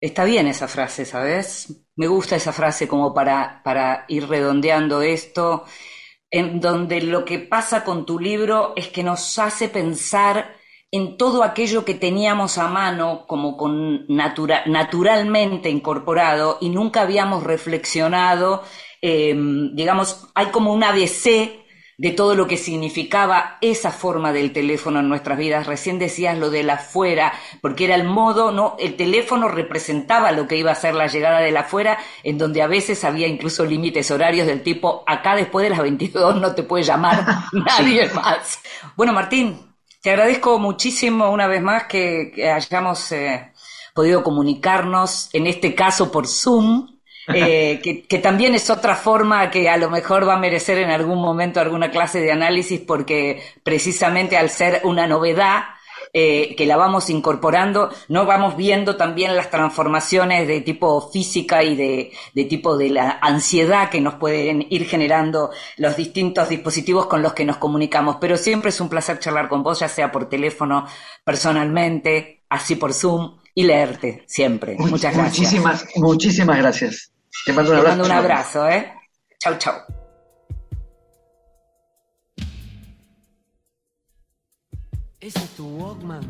Está bien esa frase, ¿sabes? Me gusta esa frase como para, para ir redondeando esto, en donde lo que pasa con tu libro es que nos hace pensar en todo aquello que teníamos a mano como con natura- naturalmente incorporado y nunca habíamos reflexionado, eh, digamos, hay como un ABC de todo lo que significaba esa forma del teléfono en nuestras vidas. Recién decías lo del afuera, porque era el modo, ¿no? El teléfono representaba lo que iba a ser la llegada del afuera, en donde a veces había incluso límites horarios del tipo, acá después de las 22 no te puede llamar nadie más. Bueno, Martín, te agradezco muchísimo una vez más que, que hayamos eh, podido comunicarnos, en este caso por Zoom, eh, que, que también es otra forma que a lo mejor va a merecer en algún momento alguna clase de análisis porque precisamente al ser una novedad eh, que la vamos incorporando, no vamos viendo también las transformaciones de tipo física y de, de tipo de la ansiedad que nos pueden ir generando los distintos dispositivos con los que nos comunicamos. Pero siempre es un placer charlar con vos, ya sea por teléfono, personalmente, así por Zoom y leerte siempre. Muchas gracias. Muchísimas, muchísimas gracias. Te mando un Te abrazo. mando un abrazo, ¿eh? Chau, chau. ¿Ese es tu Walkman?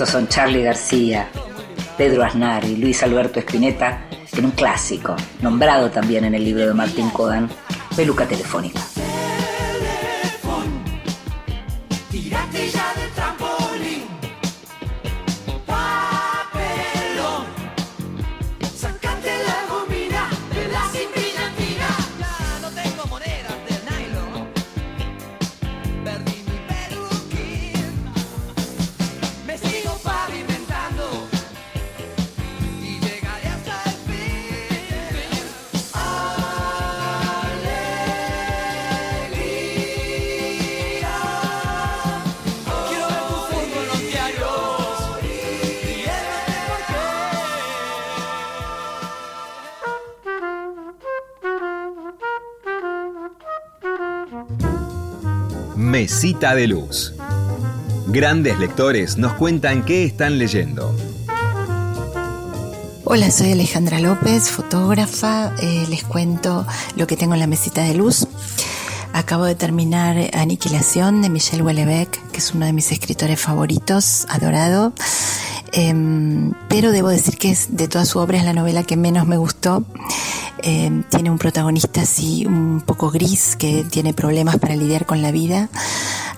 Estos son Charlie García, Pedro Aznar y Luis Alberto Spinetta en un clásico, nombrado también en el libro de Martín Codan, Peluca Telefónica. De Luz. Grandes lectores nos cuentan qué están leyendo. Hola, soy Alejandra López, fotógrafa. Eh, les cuento lo que tengo en la mesita de luz. Acabo de terminar Aniquilación de Michel Houellebecq, que es uno de mis escritores favoritos, adorado. Em, pero debo decir que de toda su obra es la novela que menos me gustó. Em, tiene un protagonista así un poco gris que tiene problemas para lidiar con la vida.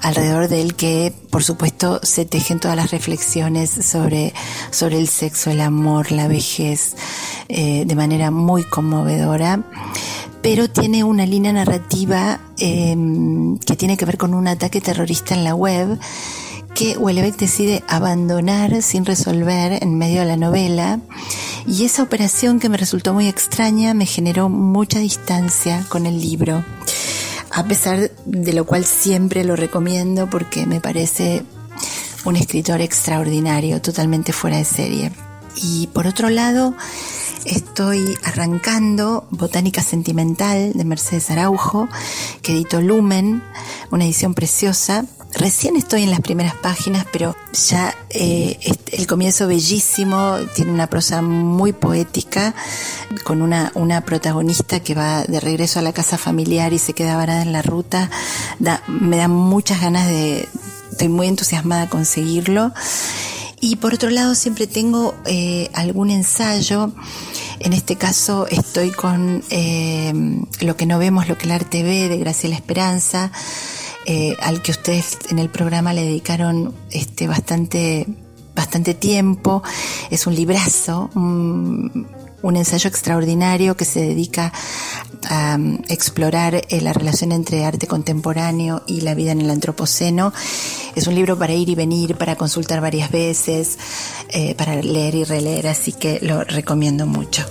Alrededor de él que, por supuesto, se tejen todas las reflexiones sobre, sobre el sexo, el amor, la vejez, eh, de manera muy conmovedora. Pero tiene una línea narrativa eh, que tiene que ver con un ataque terrorista en la web que Houellebecq decide abandonar sin resolver en medio de la novela. Y esa operación que me resultó muy extraña me generó mucha distancia con el libro a pesar de lo cual siempre lo recomiendo porque me parece un escritor extraordinario, totalmente fuera de serie. Y por otro lado, estoy arrancando Botánica Sentimental de Mercedes Araujo, que editó Lumen, una edición preciosa. Recién estoy en las primeras páginas, pero ya eh, el comienzo bellísimo, tiene una prosa muy poética, con una, una protagonista que va de regreso a la casa familiar y se queda varada en la ruta. Me da muchas ganas de, estoy muy entusiasmada con seguirlo. Y por otro lado, siempre tengo eh, algún ensayo. En este caso, estoy con eh, Lo que no vemos, lo que el arte ve, de Graciela Esperanza, eh, al que ustedes en el programa le dedicaron este, bastante, bastante tiempo. Es un librazo, un, ensayo extraordinario que se dedica a um, explorar eh, la relación entre arte contemporáneo y la vida en el antropoceno. Es un libro para ir y venir, para consultar varias veces, eh, para leer y releer, así que lo recomiendo mucho.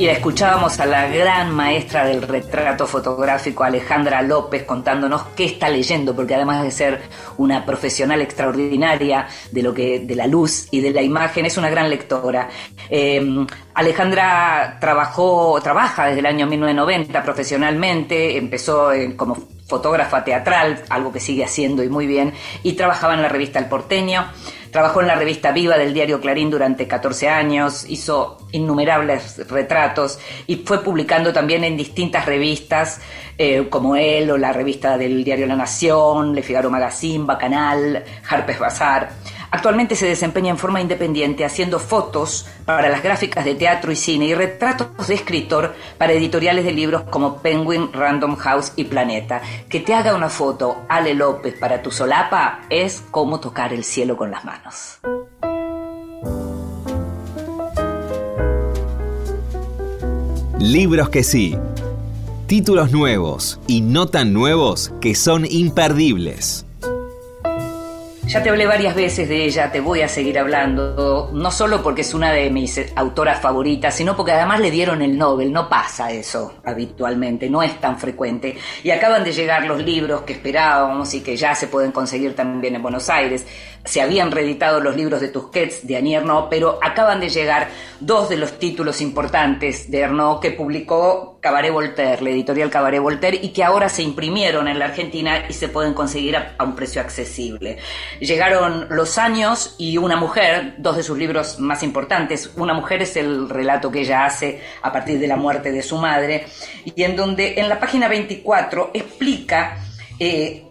Y escuchábamos a la gran maestra del retrato fotográfico, Alejandra López, contándonos qué está leyendo, porque además de ser una profesional extraordinaria de lo que, de la luz y de la imagen, es una gran lectora. Eh, Alejandra trabajó, trabaja desde el año 1990 profesionalmente, empezó en- como fotógrafa teatral, algo que sigue haciendo y muy bien, y trabajaba en la revista El Porteño. Trabajó en la revista Viva del diario Clarín durante 14 años, hizo innumerables retratos y fue publicando también en distintas revistas eh, como él o la revista del diario La Nación, Le Figaro Magazine, Bacanal, Harper's Bazaar. Actualmente se desempeña en forma independiente haciendo fotos para las gráficas de teatro y cine y retratos de escritor para editoriales de libros como Penguin, Random House y Planeta. Que te haga una foto Ale López para tu solapa es como tocar el cielo con las manos. Libros que sí. Títulos nuevos y no tan nuevos que son imperdibles. Ya te hablé varias veces de ella, te voy a seguir hablando, no solo porque es una de mis eh, autoras favoritas, sino porque además le dieron el Nobel, no pasa eso habitualmente, no es tan frecuente. Y acaban de llegar los libros que esperábamos y que ya se pueden conseguir también en Buenos Aires. Se habían reeditado los libros de Tusquets, de Annie Ernaux, pero acaban de llegar dos de los títulos importantes de Ernaux que publicó Cabaret Voltaire, la editorial Cabaret Voltaire, y que ahora se imprimieron en la Argentina y se pueden conseguir a, un precio accesible. Llegaron Los años y Una mujer, dos de sus libros más importantes. Una mujer es el relato que ella hace a partir de la muerte de su madre, y en donde en la página 24 explica eh,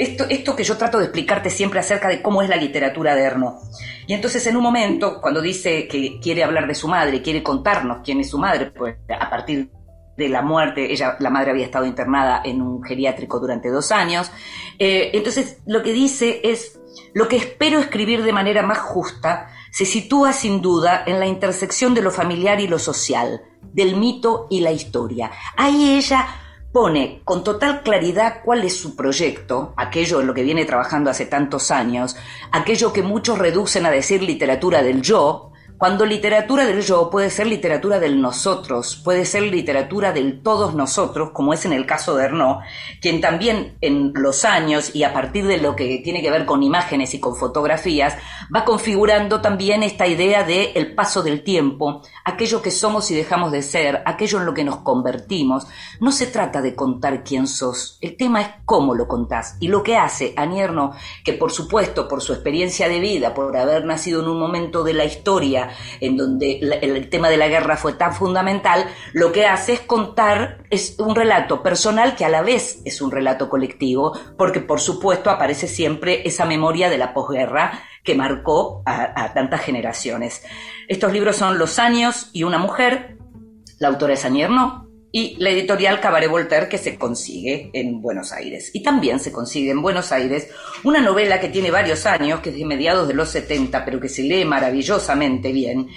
esto, esto que yo trato de explicarte siempre acerca de cómo es la literatura de Erno. Y entonces en un momento, cuando dice que quiere hablar de su madre, quiere contarnos quién es su madre, pues a partir de la muerte, ella, la madre había estado internada en un geriátrico durante dos años, eh, entonces lo que dice es, lo que espero escribir de manera más justa se sitúa sin duda en la intersección de lo familiar y lo social, del mito y la historia. Ahí ella pone con total claridad cuál es su proyecto, aquello en lo que viene trabajando hace tantos años, aquello que muchos reducen a decir literatura del yo, cuando literatura del yo puede ser literatura del nosotros, puede ser literatura del todos nosotros, como es en el caso de Ernaud, quien también en los años y a partir de lo que tiene que ver con imágenes y con fotografías, va configurando también esta idea de el paso del tiempo, aquello que somos y dejamos de ser, aquello en lo que nos convertimos. No se trata de contar quién sos, el tema es cómo lo contás. Y lo que hace Anierno, que por supuesto por su experiencia de vida, por haber nacido en un momento de la historia, en donde el tema de la guerra fue tan fundamental, lo que hace es contar, es un relato personal que a la vez es un relato colectivo, porque por supuesto aparece siempre esa memoria de la posguerra que marcó a, a tantas generaciones. Estos libros son Los años y una mujer, la autora es Annie Ernaux, y la editorial Cabaret Voltaire que se consigue en Buenos Aires. Y también se consigue en Buenos Aires una novela que tiene varios años, que es de mediados de los 70, pero que se lee maravillosamente bien,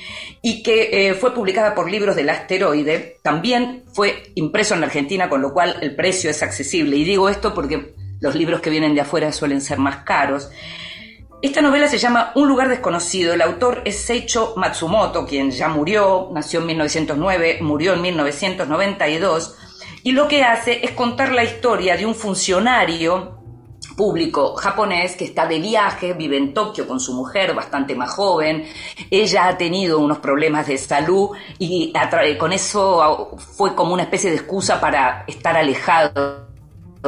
y que eh, fue publicada por Libros del Asteroide. También fue impreso en Argentina, con lo cual el precio es accesible. Y digo esto porque los libros que vienen de afuera suelen ser más caros. Esta novela se llama Un lugar desconocido. El autor es Seicho Matsumoto, quien ya murió, nació en 1909, murió en 1992, y lo que hace es contar la historia de un funcionario público japonés que está de viaje, vive en Tokio con su mujer, bastante más joven. Ella ha tenido unos problemas de salud y con eso fue como una especie de excusa para estar alejado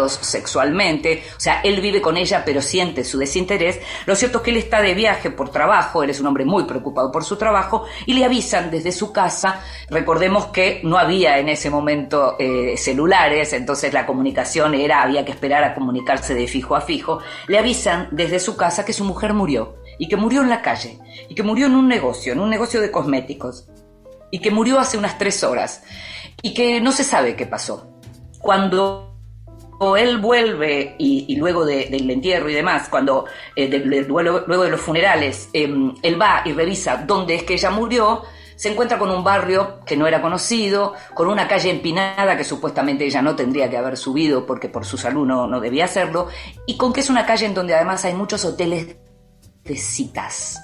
sexualmente, o sea, él vive con ella pero siente su desinterés. Lo cierto es que él está de viaje por trabajo, él es un hombre muy preocupado por su trabajo y le avisan desde su casa, recordemos que no había en ese momento eh, celulares, entonces la comunicación era, había que esperar a comunicarse de fijo a fijo, le avisan desde su casa que su mujer murió y que murió en la calle y que murió en un negocio, en un negocio de cosméticos y que murió hace unas tres horas y que no se sabe qué pasó. Cuando él vuelve y, luego de, del entierro y demás, cuando eh, de, luego, de los funerales, eh, él va y revisa dónde es que ella murió, se encuentra con un barrio que no era conocido, con una calle empinada que supuestamente ella no tendría que haber subido porque por su salud no, debía hacerlo, y con que es una calle en donde además hay muchos hoteles de citas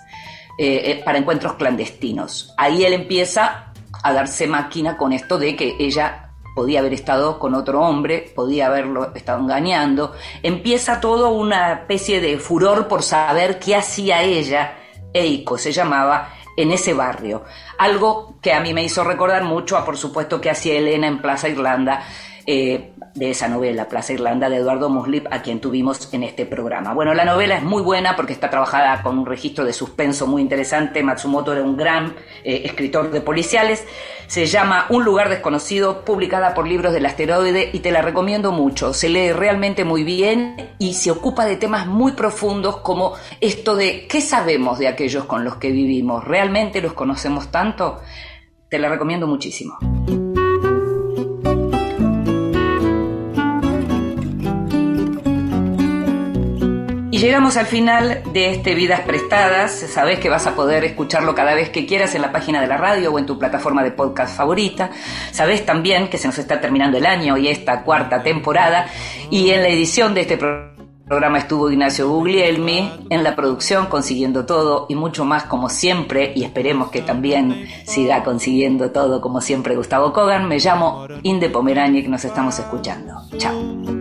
eh, para encuentros clandestinos. Ahí él empieza a darse máquina con esto de que ella podía haber estado con otro hombre, podía haberlo estado engañando. Empieza todo una especie de furor por saber qué hacía ella, Eiko se llamaba, en ese barrio. Algo que a mí me hizo recordar mucho a, por supuesto, que hacía Elena en Plaza Irlanda. eh, de esa novela, Plaza Irlanda, de Eduardo Muslip, a quien tuvimos en este programa. Bueno, la novela es muy buena porque está trabajada con un registro de suspenso muy interesante. Matsumoto era un gran eh, escritor de policiales. Se llama Un lugar desconocido, publicada por Libros del Asteroide y te la recomiendo mucho. Se lee realmente muy bien y se ocupa de temas muy profundos como esto de qué sabemos de aquellos con los que vivimos. ¿Realmente los conocemos tanto? Te la recomiendo muchísimo. Llegamos al final de este Vidas Prestadas. Sabes que vas a poder escucharlo cada vez que quieras en la página de la radio o en tu plataforma de podcast favorita. Sabes también que se nos está terminando el año y esta cuarta temporada. Y en la edición de este pro- programa estuvo Ignacio Guglielmi, en la producción consiguiendo todo y mucho más como siempre. Y esperemos que también siga consiguiendo todo como siempre Gustavo Kogan. Me llamo Inde Pomeraniec, nos estamos escuchando. Chao.